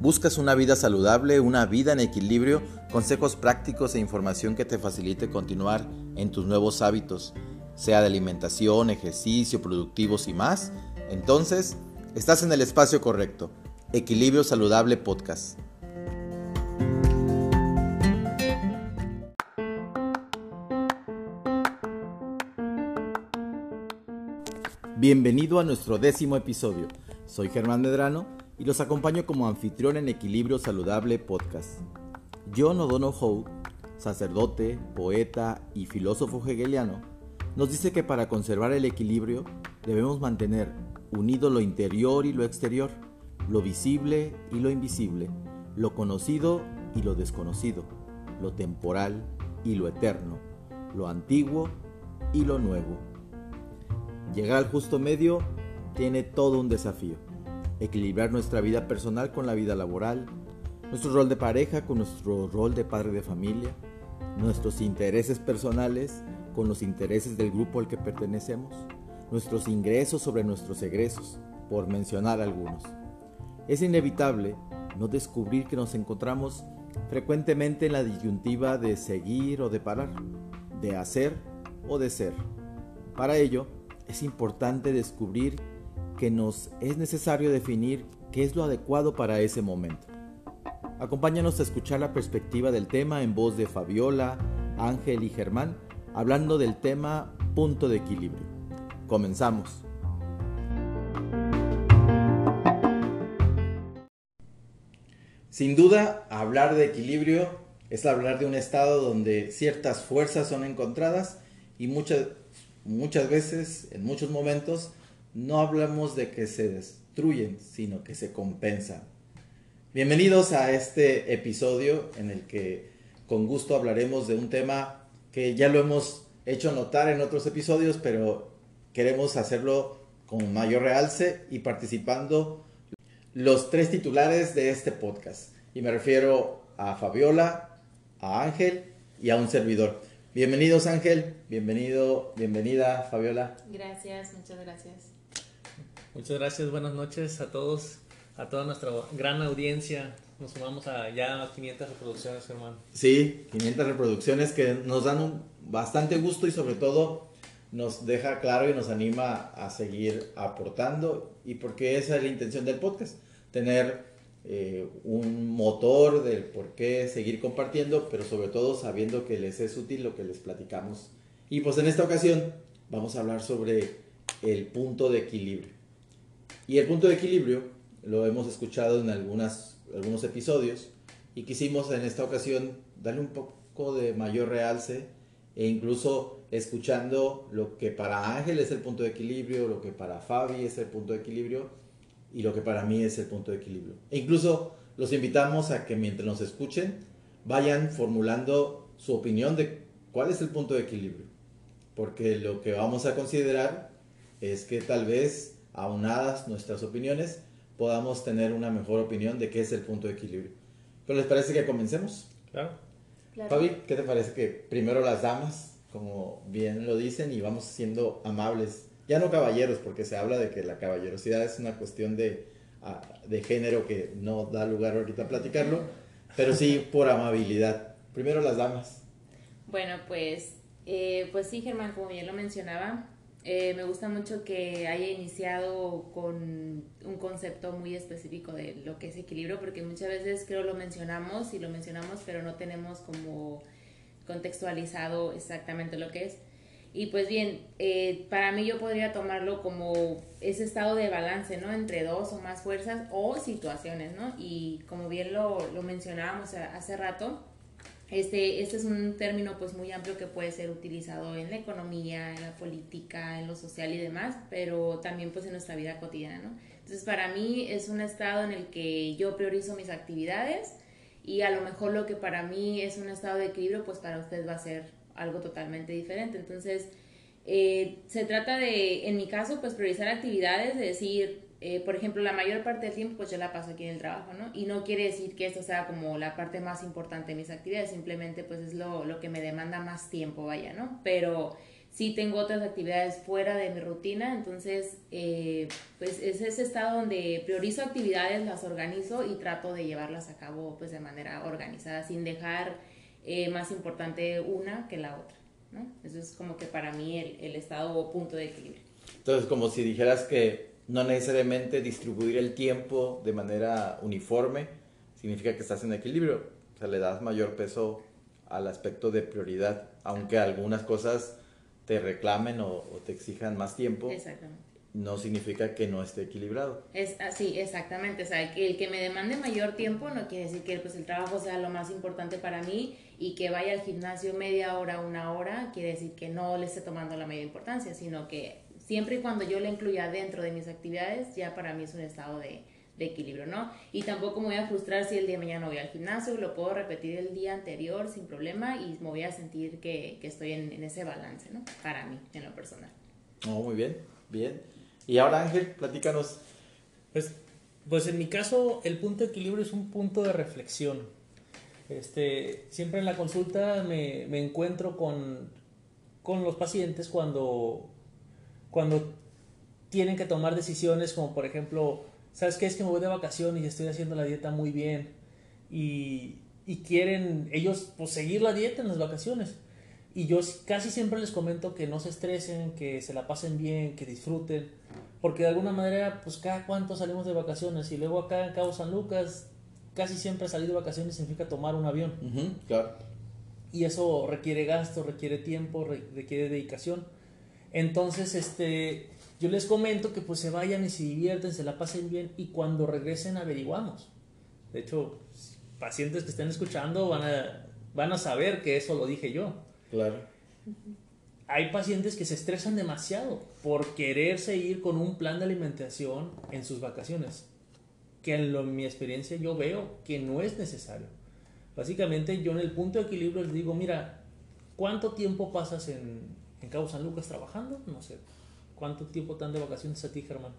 ¿Buscas una vida saludable, una vida en equilibrio, consejos prácticos e información que te facilite continuar en tus nuevos hábitos, sea de alimentación, ejercicio, productivos y más? Entonces, estás en el espacio correcto. Equilibrio Saludable Podcast. Bienvenido a nuestro décimo episodio. Soy Germán Medrano y los acompaño como anfitrión en Equilibrio Saludable Podcast. John O'Donnell Howe, sacerdote, poeta y filósofo hegeliano, nos dice que para conservar el equilibrio debemos mantener unido lo interior y lo exterior, lo visible y lo invisible, lo conocido y lo desconocido, lo temporal y lo eterno, lo antiguo y lo nuevo. Llegar al justo medio tiene todo un desafío equilibrar nuestra vida personal con la vida laboral, nuestro rol de pareja con nuestro rol de padre de familia, nuestros intereses personales con los intereses del grupo al que pertenecemos, nuestros ingresos sobre nuestros egresos, por mencionar algunos. Es inevitable no descubrir que nos encontramos frecuentemente en la disyuntiva de seguir o de parar, de hacer o de ser. Para ello, es importante descubrir que nos es necesario definir qué es lo adecuado para ese momento. Acompáñanos a escuchar la perspectiva del tema en voz de Fabiola, Ángel y Germán, hablando del tema punto de equilibrio. Comenzamos. Sin duda, hablar de equilibrio es hablar de un estado donde ciertas fuerzas son encontradas y muchas, muchas veces, en muchos momentos, no hablamos de que se destruyen, sino que se compensan. Bienvenidos a este episodio en el que con gusto hablaremos de un tema que ya lo hemos hecho notar en otros episodios, pero queremos hacerlo con mayor realce y participando los tres titulares de este podcast. Y me refiero a Fabiola, a Ángel y a un servidor. Bienvenidos Ángel, bienvenido, bienvenida Fabiola. Gracias, muchas gracias. Muchas gracias, buenas noches a todos, a toda nuestra gran audiencia. Nos sumamos a ya 500 reproducciones, hermano. Sí, 500 reproducciones que nos dan un bastante gusto y sobre todo nos deja claro y nos anima a seguir aportando y porque esa es la intención del podcast, tener eh, un motor del por qué seguir compartiendo, pero sobre todo sabiendo que les es útil lo que les platicamos. Y pues en esta ocasión vamos a hablar sobre el punto de equilibrio. Y el punto de equilibrio lo hemos escuchado en algunas, algunos episodios y quisimos en esta ocasión darle un poco de mayor realce e incluso escuchando lo que para Ángel es el punto de equilibrio, lo que para Fabi es el punto de equilibrio y lo que para mí es el punto de equilibrio. E incluso los invitamos a que mientras nos escuchen vayan formulando su opinión de cuál es el punto de equilibrio. Porque lo que vamos a considerar es que tal vez aunadas nuestras opiniones, podamos tener una mejor opinión de qué es el punto de equilibrio. ¿Pero les parece que comencemos? Claro. Fabi, ¿qué te parece que primero las damas, como bien lo dicen, y vamos siendo amables? Ya no caballeros, porque se habla de que la caballerosidad es una cuestión de, ah, de género que no da lugar ahorita a platicarlo, pero sí por amabilidad. Primero las damas. Bueno, pues, eh, pues sí, Germán, como bien lo mencionaba, eh, me gusta mucho que haya iniciado con un concepto muy específico de lo que es equilibrio, porque muchas veces creo lo mencionamos y lo mencionamos, pero no tenemos como contextualizado exactamente lo que es. Y pues bien, eh, para mí yo podría tomarlo como ese estado de balance, ¿no? Entre dos o más fuerzas o situaciones, ¿no? Y como bien lo, lo mencionábamos hace rato, este, este es un término pues muy amplio que puede ser utilizado en la economía, en la política, en lo social y demás, pero también pues en nuestra vida cotidiana, ¿no? Entonces para mí es un estado en el que yo priorizo mis actividades y a lo mejor lo que para mí es un estado de equilibrio pues para usted va a ser algo totalmente diferente. Entonces eh, se trata de, en mi caso, pues priorizar actividades, de decir, eh, por ejemplo, la mayor parte del tiempo pues yo la paso aquí en el trabajo, ¿no? Y no quiere decir que esto sea como la parte más importante de mis actividades, simplemente pues es lo, lo que me demanda más tiempo, vaya, ¿no? Pero sí tengo otras actividades fuera de mi rutina, entonces eh, pues es ese estado donde priorizo actividades, las organizo y trato de llevarlas a cabo pues de manera organizada, sin dejar eh, más importante una que la otra. ¿no? Eso es como que para mí el, el estado o punto de equilibrio. Entonces, como si dijeras que no necesariamente distribuir el tiempo de manera uniforme significa que estás en equilibrio, o sea, le das mayor peso al aspecto de prioridad, aunque algunas cosas te reclamen o, te exijan más tiempo, no significa que no esté equilibrado. Es así, exactamente. O sea, que el que me demande mayor tiempo no quiere decir que pues, el trabajo sea lo más importante para mí y que vaya al gimnasio media hora, una hora, quiere decir que no le esté tomando la mayor importancia, sino que siempre y cuando yo le incluya dentro de mis actividades, ya para mí es un estado de, de equilibrio, ¿no? Y tampoco me voy a frustrar si el día de mañana voy al gimnasio, lo puedo repetir el día anterior sin problema y me voy a sentir que, que estoy en, en, ese balance, ¿no? Para mí, en lo personal. Oh, muy bien, bien. Y ahora Ángel, platícanos. Pues, pues en mi caso el punto de equilibrio es un punto de reflexión. Este, siempre en la consulta me, me encuentro con, con los pacientes cuando, cuando tienen que tomar decisiones como por ejemplo ¿sabes qué? Es que me voy de vacaciones y estoy haciendo la dieta muy bien. Y, y quieren ellos pues, seguir la dieta en las vacaciones. Y yo casi siempre les comento que no se estresen, que se la pasen bien, que disfruten. Porque de alguna manera, pues cada cuánto salimos de vacaciones. Y luego acá en Cabo San Lucas, casi siempre salir de vacaciones significa tomar un avión. claro. Y eso requiere gasto, requiere tiempo, requiere dedicación. Entonces, este, yo les comento que pues se vayan y se divierten, se la pasen bien y cuando regresen averiguamos. De hecho, pacientes que estén escuchando van a, van a saber que eso lo dije yo. Claro. Hay pacientes que se estresan demasiado por quererse ir con un plan de alimentación en sus vacaciones, que en, mi experiencia yo veo que no es necesario. Básicamente yo en el punto de equilibrio les digo, mira, ¿cuánto tiempo pasas en, en Cabo San Lucas trabajando? No sé, ¿Cuánto tiempo están de vacaciones a ti, Germán?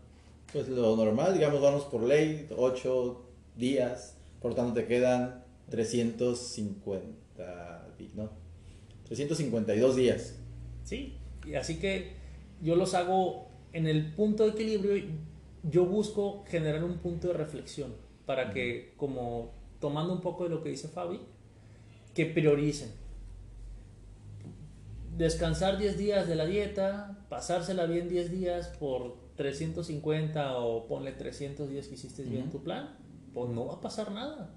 Pues lo normal, digamos, vamos por ley, 8 días, por tanto te quedan 350, ¿no? 352 días. Sí, y así que yo los hago en el punto de equilibrio, yo busco generar un punto de reflexión para que, como tomando un poco de lo que dice Fabi, que prioricen descansar 10 días de la dieta, pasársela bien 10 días por 350 o ponle 310 que hiciste bien tu plan, pues no va a pasar nada.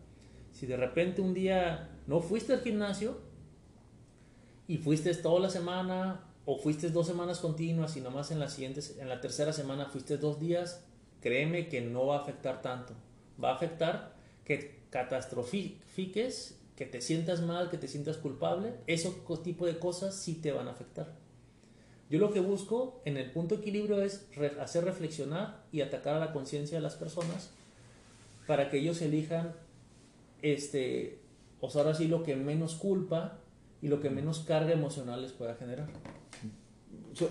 Si de repente un día no fuiste al gimnasio y fuiste toda la semana o fuiste dos semanas continuas y nomás en la, siguiente, en la tercera semana fuiste dos días, créeme que no va a afectar tanto. Va a afectar que catastrofiques que te sientas mal, que te sientas culpable, ese tipo de cosas sí te van a afectar. Yo lo que busco en el punto de equilibrio es hacer reflexionar y atacar a la conciencia de las personas para que ellos elijan, este, o sea, ahora sí lo que menos culpa y lo que menos carga emocional les pueda generar.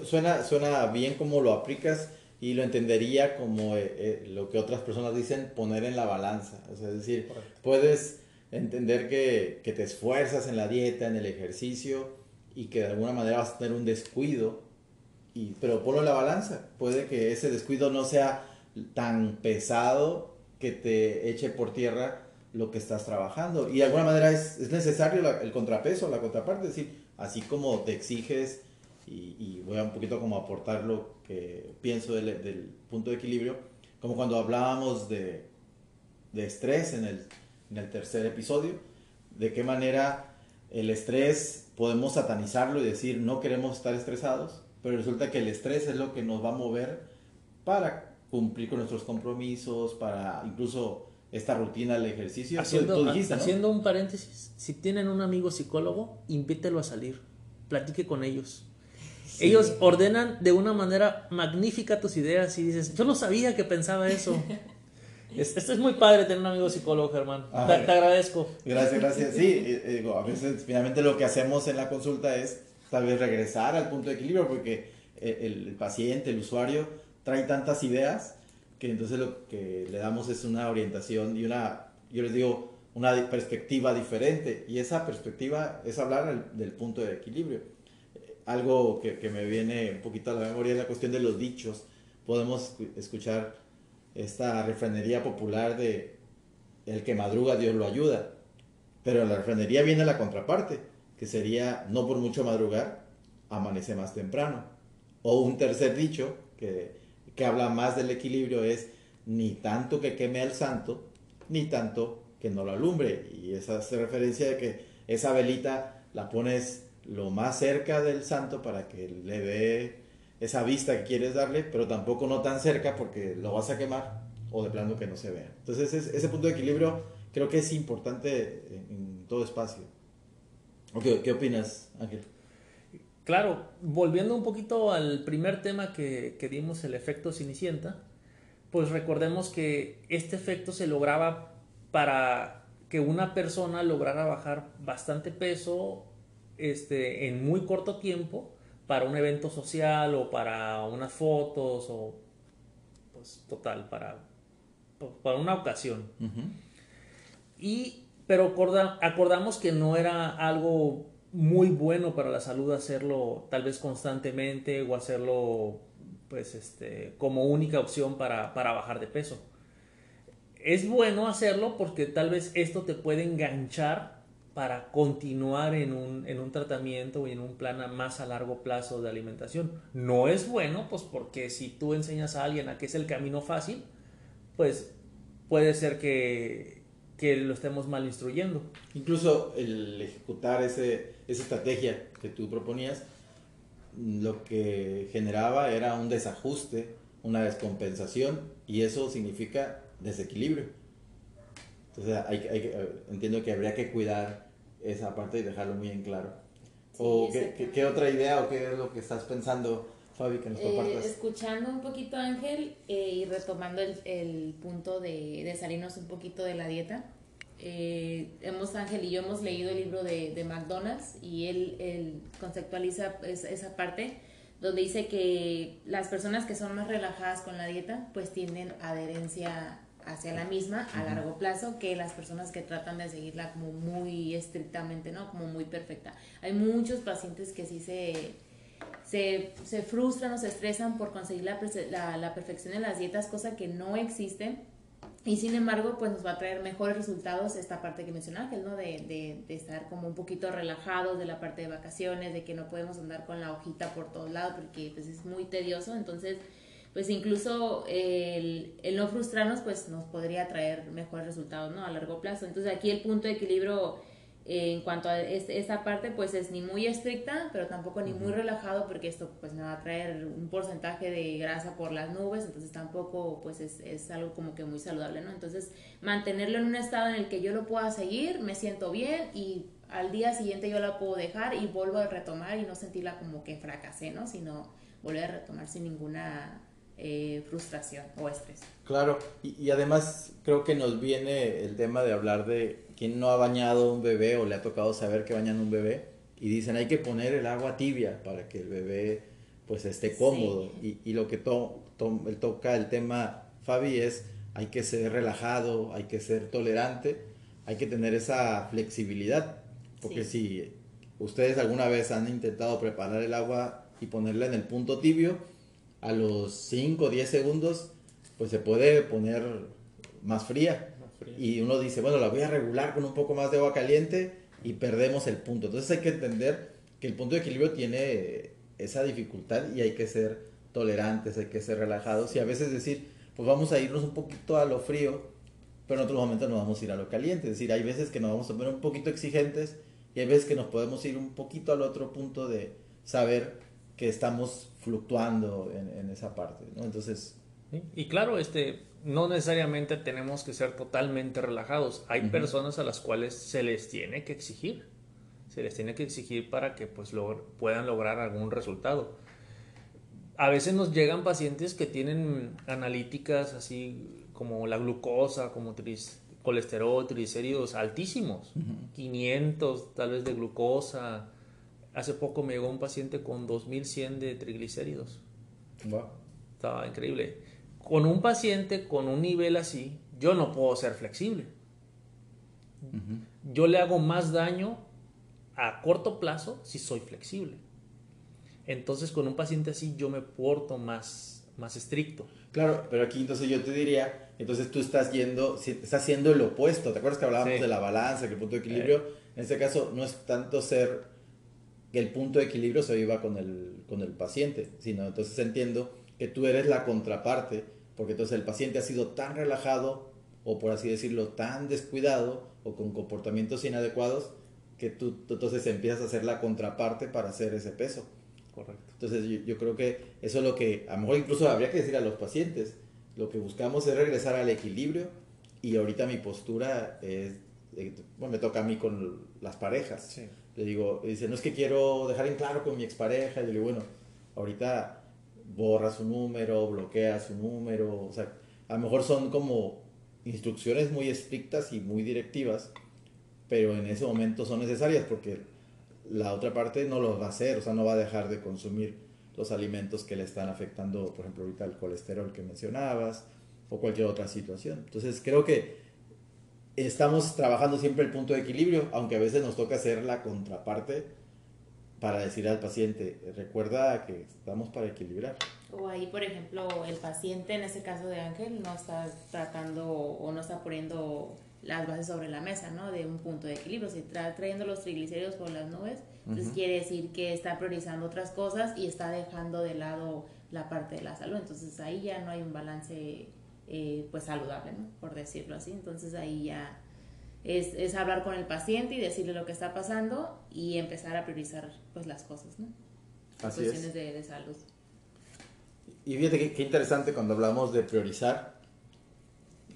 Suena, suena bien como lo aplicas y lo entendería como eh, eh, lo que otras personas dicen poner en la balanza. es decir, puedes entender que, que, te esfuerzas en la dieta, en el ejercicio y que de alguna manera vas a tener un descuido, y, pero ponlo en la balanza. Puede que ese descuido no sea tan pesado que te eche por tierra lo que estás trabajando. Y de alguna manera es, es necesario el contrapeso, la contraparte, es decir, así como te exiges, y, y, voy a un poquito como aportar lo que pienso del, del punto de equilibrio, como cuando hablábamos de, de estrés en el en el tercer episodio, de qué manera el estrés podemos satanizarlo y decir no queremos estar estresados, pero resulta que el estrés es lo que nos va a mover para cumplir con nuestros compromisos, para incluso esta rutina del ejercicio. Haciendo, haciendo un paréntesis, si tienen un amigo psicólogo, invítelo a salir, platique con ellos. Ellos ordenan de una manera magnífica tus ideas y dices, yo no sabía que pensaba eso. Esto es muy padre tener un amigo psicólogo, Germán. Ah, te, agradezco. Gracias, gracias. Sí, eh, eh, digo, a veces finalmente lo que hacemos en la consulta es tal vez regresar al punto de equilibrio porque eh, el, paciente, el usuario, trae tantas ideas que entonces lo que le damos es una orientación y una, yo les digo, una perspectiva diferente. Y esa perspectiva es hablar del punto de equilibrio. algo que, que, me viene un poquito a la memoria es la cuestión de los dichos. Podemos escuchar esta refranería popular de el que madruga Dios lo ayuda. Pero en la refranería viene la contraparte, que sería no por mucho madrugar, amanece más temprano. O un tercer dicho que, que habla más del equilibrio es ni tanto que queme al santo, ni tanto que no lo alumbre. Y esa hace referencia de que esa velita la pones lo más cerca del santo para que le dé esa vista que quieres darle, pero tampoco no tan cerca porque lo vas a quemar o de plano que no se vea. Entonces ese, punto de equilibrio creo que es importante en, todo espacio. ¿Qué, ¿Qué opinas, Ángel? Claro, volviendo un poquito al primer tema que, que dimos, el efecto Cenicienta, pues recordemos que este efecto se lograba para que una persona lograra bajar bastante peso este, en muy corto tiempo para un evento social o para unas fotos o pues total, para para una ocasión. Y, pero acordamos que no era algo muy bueno para la salud hacerlo tal vez constantemente o hacerlo pues este como única opción para, para bajar de peso. Es bueno hacerlo porque tal vez esto te puede enganchar para continuar en un, en un tratamiento y en un plan más a largo plazo de alimentación. No es bueno, pues porque si tú enseñas a alguien a que es el camino fácil, pues puede ser que, que lo estemos mal instruyendo. Incluso el ejecutar ese, esa estrategia que tú proponías, lo que generaba era un desajuste, una descompensación, y eso significa desequilibrio. Entonces hay, hay, entiendo que habría que cuidar esa parte y dejarlo muy en claro. ¿O qué, qué, otra idea o qué es lo que estás pensando Fabi, que nos eh, escuchando un poquito Ángel eh, y retomando el, el punto de, de, salirnos un poquito de la dieta. Eh, hemos, Ángel y yo hemos leído el libro de, de McDonald's y él, él conceptualiza esa parte donde dice que las personas que son más relajadas con la dieta pues tienen adherencia hacia la misma a largo plazo que las personas que tratan de seguirla como muy estrictamente, ¿no? Como muy perfecta. Hay muchos pacientes que sí se se, se frustran o se estresan por conseguir la, la, la, perfección en las dietas, cosa que no existe. Y sin embargo, pues nos va a traer mejores resultados esta parte que mencionó Ángel, ¿no? De, de, de, estar como un poquito relajados de la parte de vacaciones, de que no podemos andar con la hojita por todos lados porque pues es muy tedioso. Entonces, pues incluso el, el no frustrarnos, pues nos podría traer mejores resultados, ¿no? A largo plazo. Entonces aquí el punto de equilibrio en cuanto a esta parte, pues es ni muy estricta, pero tampoco ni muy relajado, porque esto pues me va a traer un porcentaje de grasa por las nubes, entonces tampoco pues es, es, algo como que muy saludable, ¿no? Entonces mantenerlo en un estado en el que yo lo pueda seguir, me siento bien y al día siguiente yo la puedo dejar y vuelvo a retomar y no sentirla como que fracasé, ¿no? Sino volver a retomar sin ninguna eh, frustración o estrés. Claro, y, y, además creo que nos viene el tema de hablar de quién no ha bañado un bebé o le ha tocado saber que bañan un bebé y dicen hay que poner el agua tibia para que el bebé pues esté cómodo y, y, lo que to, toca el tema Fabi es hay que ser relajado, hay que ser tolerante, hay que tener esa flexibilidad. Porque si ustedes alguna vez han intentado preparar el agua y ponerla en el punto tibio, a los 5 o 10 segundos, pues se puede poner más fría. Y uno dice, bueno, la voy a regular con un poco más de agua caliente y perdemos el punto. Entonces hay que entender que el punto de equilibrio tiene esa dificultad y hay que ser tolerantes, hay que ser relajados y a veces decir, pues vamos a irnos un poquito a lo frío, pero en otros momentos nos vamos a ir a lo caliente. Es decir, hay veces que nos vamos a poner un poquito exigentes y hay veces que nos podemos ir un poquito al otro punto de saber que estamos fluctuando en, esa parte, ¿no? Entonces... Y claro, este, no necesariamente tenemos que ser totalmente relajados. Hay personas a las cuales se les tiene que exigir. Se les tiene que exigir para que pues puedan lograr algún resultado. A veces nos llegan pacientes que tienen analíticas así como la glucosa, como colesterol, triglicéridos altísimos, 500 tal vez de glucosa, Hace poco me llegó un paciente con 2100 de triglicéridos. Estaba increíble. Con un paciente con un nivel así, yo no puedo ser flexible. Yo le hago más daño a corto plazo si soy flexible. Entonces con un paciente así yo me porto más, más estricto. Claro, pero aquí entonces yo te diría, entonces tú estás yendo, estás haciendo el opuesto. ¿Te acuerdas que hablábamos de la balanza, que el punto de equilibrio? En este caso no es tanto ser el punto de equilibrio se viva con el, con el paciente, sino entonces entiendo que tú eres la contraparte, porque entonces el paciente ha sido tan relajado o por así decirlo tan descuidado o con comportamientos inadecuados que tú, entonces empiezas a hacer la contraparte para hacer ese peso. Correcto. Entonces yo, yo, creo que eso es lo que a lo mejor incluso habría que decir a los pacientes. Lo que buscamos es regresar al equilibrio y ahorita mi postura es, bueno, me toca a mí con las parejas. Sí. Le digo, dice, no es que quiero dejar en claro con mi expareja. Y le digo, bueno, ahorita borra su número, bloquea su número. O sea, a lo mejor son como instrucciones muy estrictas y muy directivas, pero en ese momento son necesarias porque la otra parte no lo va a hacer, o sea, no va a dejar de consumir los alimentos que le están afectando, por ejemplo, ahorita el colesterol que mencionabas o cualquier otra situación. Entonces, creo que estamos trabajando siempre el punto de equilibrio, aunque a veces nos toca hacer la contraparte para decir al paciente, recuerda que estamos para equilibrar. O ahí, por ejemplo, el paciente, en ese caso de Ángel, no está tratando o no está poniendo las bases sobre la mesa, ¿no? De un punto de equilibrio. Si está trayendo los triglicéridos por las nubes, entonces quiere decir que está priorizando otras cosas y está dejando de lado la parte de la salud. Entonces ahí ya no hay un balance, eh, pues, saludable, ¿no? Por decirlo así. Entonces ahí ya es, es, hablar con el paciente y decirle lo que está pasando y empezar a priorizar, pues, las cosas, ¿no? Así cuestiones es. de, de salud. Y fíjate qué, interesante cuando hablamos de priorizar.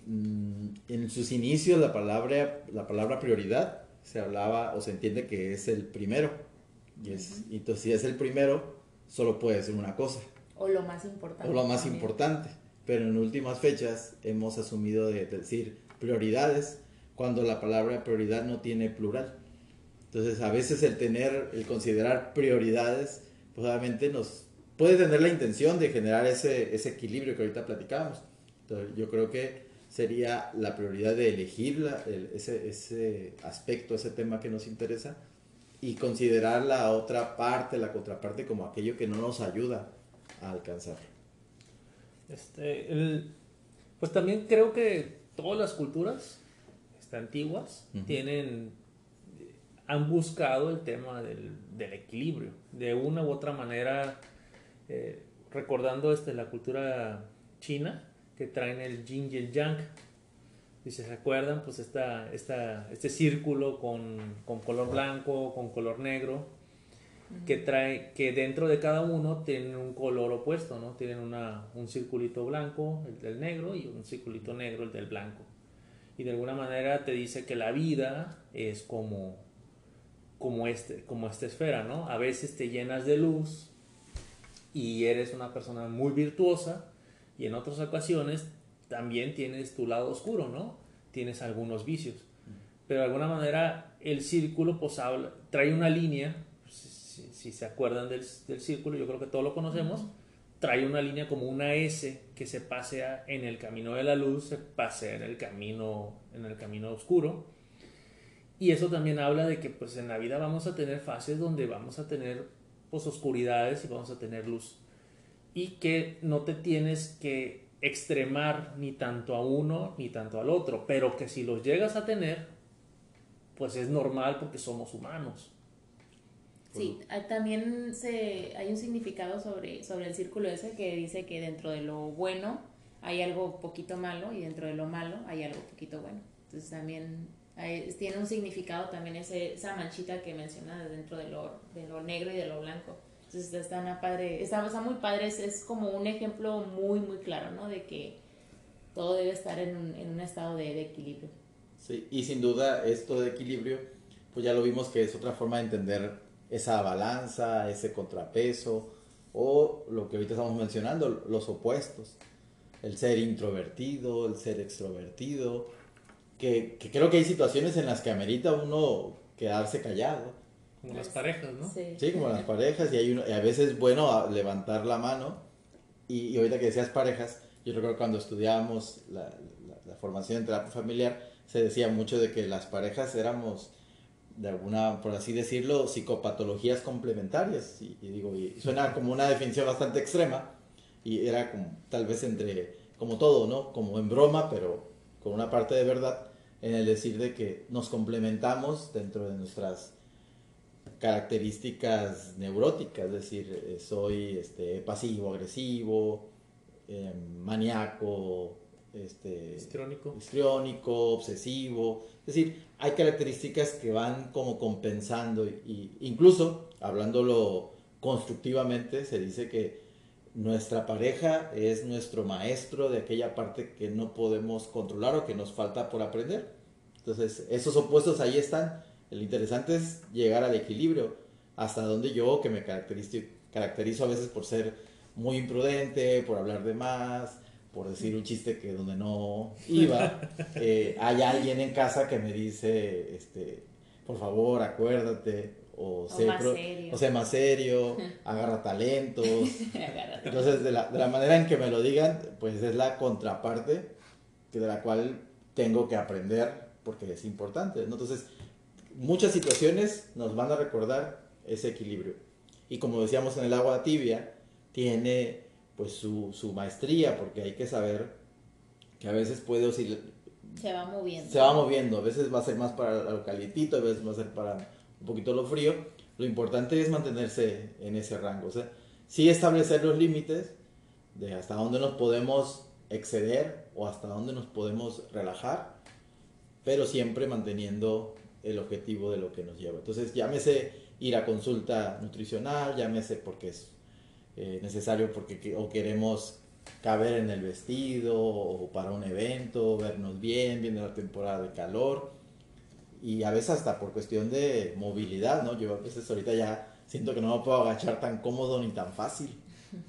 Mm, En sus inicios la palabra, la palabra prioridad se hablaba o se entiende que es el primero. Y, es, y entonces si es el primero, solo puede ser una cosa. O lo más importante. O lo más también. importante. Pero en últimas fechas hemos asumido de decir prioridades cuando la palabra prioridad no tiene plural. Entonces a veces el tener, el considerar prioridades, pues obviamente nos puede tener la intención de generar ese, ese equilibrio que ahorita platicábamos. Entonces yo creo que sería la prioridad de elegir la- el- ese, ese aspecto, ese tema que nos interesa y considerar la otra parte, la contraparte como aquello que no nos ayuda a alcanzar. Este, el- pues también creo que todas las culturas este, antiguas tienen, han buscado el tema del, del equilibrio. De una u otra manera, eh, recordando este, la cultura china, que traen el yin y el yang. Si se acuerdan, pues esta, esta, este círculo con, con color blanco, con color negro, que trae que dentro de cada uno tienen un color opuesto, ¿no? Tienen una, un circulito blanco, el del negro, y un circulito negro, el del blanco. Y de alguna manera te dice que la vida es como, como, este, como esta esfera, ¿no? A veces te llenas de luz y eres una persona muy virtuosa, y en otras ocasiones también tienes tu lado oscuro, ¿no? Tienes algunos vicios. Pero de alguna manera el círculo pues habla, trae una línea, si, se acuerdan del, del círculo, yo creo que todos lo conocemos, trae una línea como una S que se pasea en el camino de la luz, se pasea en el camino, en el camino oscuro. Y eso también habla de que pues en la vida vamos a tener fases donde vamos a tener pues oscuridades y vamos a tener luz. Y que no te tienes que extremar ni tanto a uno ni tanto al otro, pero que si los llegas a tener, pues es normal porque somos humanos. Sí, ah, también se, hay un significado sobre, sobre el círculo ese que dice que dentro de lo bueno hay algo poquito malo y dentro de lo malo hay algo poquito bueno. Entonces también hay- tiene un significado también ese, esa manchita que mencionas dentro de lo, de lo negro y de lo blanco. Entonces está, una padre, está, está muy padre, es, es como un ejemplo muy, muy claro, ¿no? De que todo debe estar en un, en un estado de, de equilibrio. Sí, y sin duda esto de equilibrio, pues ya lo vimos que es otra forma de entender esa balanza, ese contrapeso, o lo que ahorita estamos mencionando, los opuestos. El ser introvertido, el ser extrovertido, que, que creo que hay situaciones en las que amerita uno quedarse callado. Como las parejas, ¿no? Sí, como las parejas, y, hay uno, y a veces es bueno levantar la mano. Y, y ahorita que decías parejas, yo recuerdo cuando estudiábamos la, la- la formación en terapia familiar, se decía mucho de que las parejas éramos de alguna, por así decirlo, psicopatologías complementarias. Y, digo, y suena como una definición bastante extrema y era como tal vez entre, como todo, ¿no? Como en broma, pero con una parte de verdad en el decir de que nos complementamos dentro de nuestras características neuróticas, es decir, eh, soy este, pasivo, agresivo, eh, maníaco, este, histriónico. obsesivo. Es decir, hay características que van como compensando y, incluso, hablándolo constructivamente, se dice que nuestra pareja es nuestro maestro de aquella parte que no podemos controlar o que nos falta por aprender. Entonces, esos opuestos ahí están. El interesante es llegar al equilibrio, hasta donde yo, que me caracterizo a veces por ser muy imprudente, por hablar de más, por decir un chiste que donde no iba, eh, hay alguien en casa que me dice, este, por favor, acuérdate, o, sé, más serio. o más serio, agarra talentos. Entonces, de la, de la, manera en que me lo digan, pues es la contraparte que de la cual tengo que aprender porque es importante. Entonces, muchas situaciones nos van a recordar ese equilibrio. Y como decíamos en el agua tibia, tiene pues su, su maestría, porque hay que saber que a veces puede oscilar. Se va moviendo. Se va moviendo, a veces va a ser más para lo calientito, a veces va a ser para un poquito lo frío. Lo importante es mantenerse en ese rango, o sea, sí establecer los límites de hasta dónde nos podemos exceder o hasta dónde nos podemos relajar, pero siempre manteniendo el objetivo de lo que nos lleva. Entonces, llámese ir a consulta nutricional, llámese porque es eh, necesario porque o queremos caber en el vestido o para un evento, vernos bien, viene la temporada de calor y a veces hasta por cuestión de movilidad, ¿no? Yo a veces ahorita ya siento que no me puedo agachar tan cómodo ni tan fácil.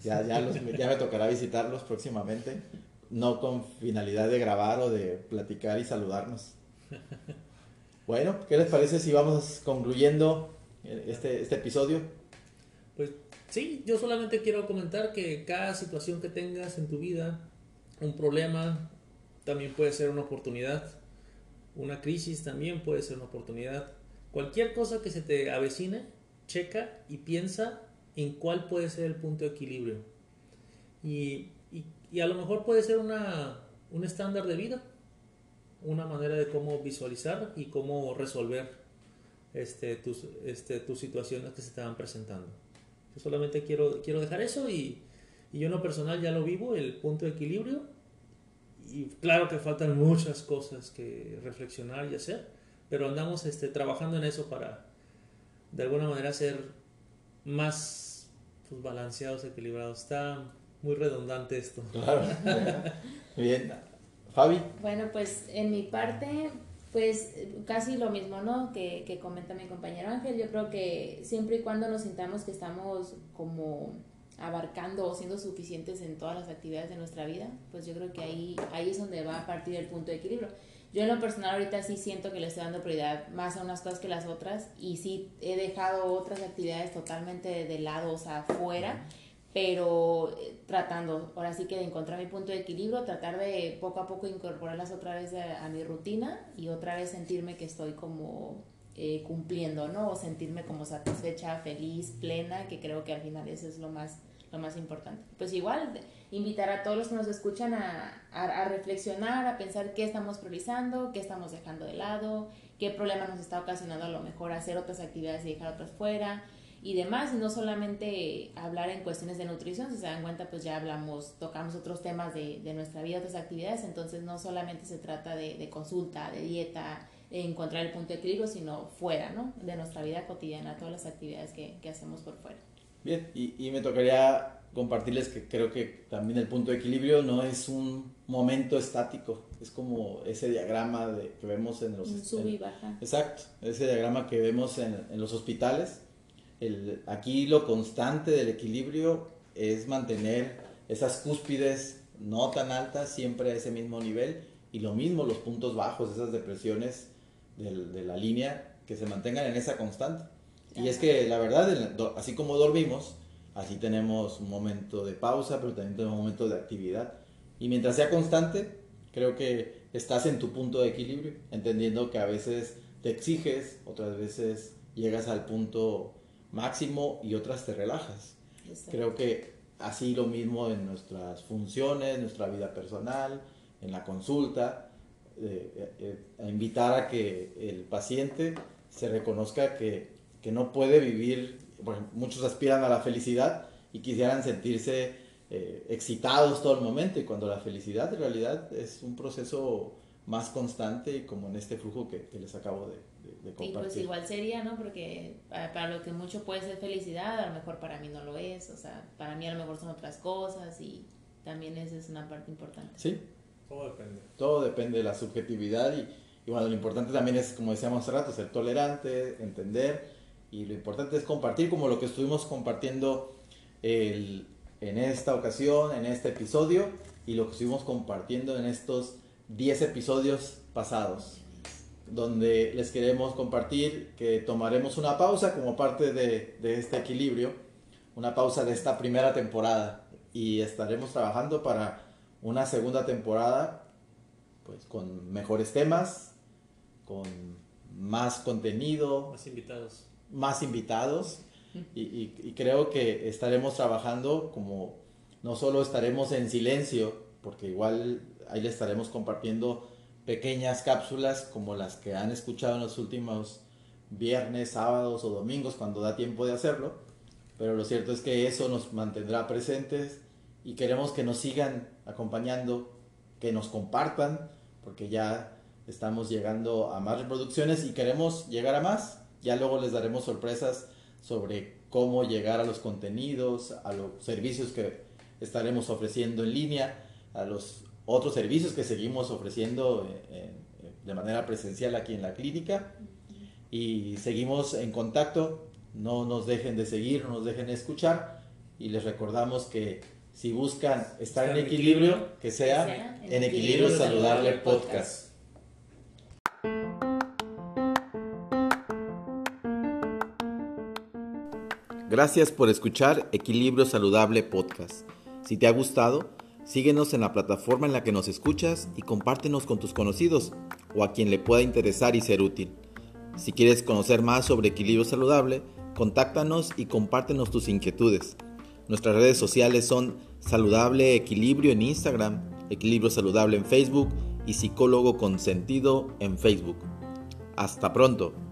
Ya, ya, ya me tocará visitarlos próximamente, no con finalidad de grabar o de platicar y saludarnos. Bueno, ¿qué les parece si vamos concluyendo este, este episodio? Pues Sí, yo solamente quiero comentar que cada situación que tengas en tu vida, un problema también puede ser una oportunidad, una crisis también puede ser una oportunidad. Cualquier cosa que se te avecine, checa y piensa en cuál puede ser el punto de equilibrio. Y, y, a lo mejor puede ser una, un estándar de vida, una manera de cómo visualizar y cómo resolver este, tus, este, tus situaciones que se te presentando solamente quiero, quiero dejar eso y, y yo en lo personal ya lo vivo, el punto de equilibrio. Y claro que faltan muchas cosas que reflexionar y hacer, pero andamos este, trabajando en eso para de alguna manera ser más pues, balanceados, equilibrados. Está muy redundante esto. Claro. Bien. Fabi. Bueno, pues en mi parte, pues casi lo mismo, ¿no? Que, que comenta mi compañero Ángel. Yo creo que siempre y cuando nos sintamos que estamos como abarcando o siendo suficientes en todas las actividades de nuestra vida, pues yo creo que ahí, ahí es donde va a partir el punto de equilibrio. Yo en lo personal ahorita sí siento que le estoy dando prioridad más a unas cosas que las otras y sí he dejado otras actividades totalmente de lado, o sea, fuera pero eh, tratando ahora sí que de encontrar mi punto de equilibrio, tratar de poco a poco incorporarlas otra vez a, mi rutina y otra vez sentirme que estoy como eh, cumpliendo, ¿no? O sentirme como satisfecha, feliz, plena, que creo que al final eso es lo más, lo más importante. Pues igual, invitar a todos los que nos escuchan a, a, a reflexionar, a pensar qué estamos priorizando, qué estamos dejando de lado, qué problema nos está ocasionando a lo mejor hacer otras actividades y dejar otras fuera y demás, no solamente hablar en cuestiones de nutrición, si se dan cuenta, pues ya hablamos, tocamos otros temas de, de nuestra vida, otras actividades, entonces no solamente se trata de, de, consulta, de dieta, de encontrar el punto de equilibrio, sino fuera, ¿no? De nuestra vida cotidiana, todas las actividades que, que hacemos por fuera. Bien, y, y, me tocaría compartirles que creo que también el punto de equilibrio no es un momento estático, es como ese diagrama de, que vemos en los... Sub y baja. Exacto, ese diagrama que vemos en, en los hospitales el, aquí lo constante del equilibrio es mantener esas cúspides no tan altas siempre a ese mismo nivel y lo mismo los puntos bajos, esas depresiones de la línea que se mantengan en esa constante. Y es que la verdad, así como dormimos, así tenemos un momento de pausa, pero también tenemos un momento de actividad. Y mientras sea constante, creo que estás en tu punto de equilibrio, entendiendo que a veces te exiges, otras veces llegas al punto máximo y otras te relajas. Creo que así lo mismo en nuestras funciones, nuestra vida personal, en la consulta, eh, eh, a invitar a que el paciente se reconozca que, que no puede vivir, bueno, muchos aspiran a la felicidad y quisieran sentirse eh, excitados todo el momento y cuando la felicidad en realidad es un proceso más constante y como en este flujo que, les acabo de, compartir. Y pues igual sería, ¿no? Porque para, lo que mucho puede ser felicidad, a lo mejor para mí no lo es, o sea, para mí a lo mejor son otras cosas y también esa es una parte importante. Sí. Todo depende. Todo depende de la subjetividad y, y bueno, lo importante también es, como decíamos hace rato, ser tolerante, entender y lo importante es compartir como lo que estuvimos compartiendo el, en esta ocasión, en este episodio y lo que estuvimos compartiendo en estos 10 episodios pasados, donde les queremos compartir que tomaremos una pausa como parte de, este equilibrio, una pausa de esta primera temporada y estaremos trabajando para una segunda temporada pues con mejores temas, con más contenido, más invitados, más invitados y, creo que estaremos trabajando como no solo estaremos en silencio, porque igual ahí le estaremos compartiendo pequeñas cápsulas como las que han escuchado en los últimos viernes, sábados o domingos cuando da tiempo de hacerlo. Pero lo cierto es que eso nos mantendrá presentes y queremos que nos sigan acompañando, que nos compartan, porque ya estamos llegando a más reproducciones y queremos llegar a más. Ya luego les daremos sorpresas sobre cómo llegar a los contenidos, a los servicios que estaremos ofreciendo en línea, a los otros servicios que seguimos ofreciendo eh, eh, de manera presencial aquí en la clínica y seguimos en contacto. No nos dejen de seguir, no nos dejen de escuchar y les recordamos que si buscan estar en equilibrio, que sea en Equilibrio Saludable Podcast. Gracias por escuchar Equilibrio Saludable Podcast. Si te ha gustado, síguenos en la plataforma en la que nos escuchas y compártenos con tus conocidos o a quien le pueda interesar y ser útil. Si quieres conocer más sobre equilibrio saludable, contáctanos y compártenos tus inquietudes. Nuestras redes sociales son Saludable Equilibrio en Instagram, Equilibrio Saludable en Facebook y Psicólogo con Sentido en Facebook. Hasta pronto.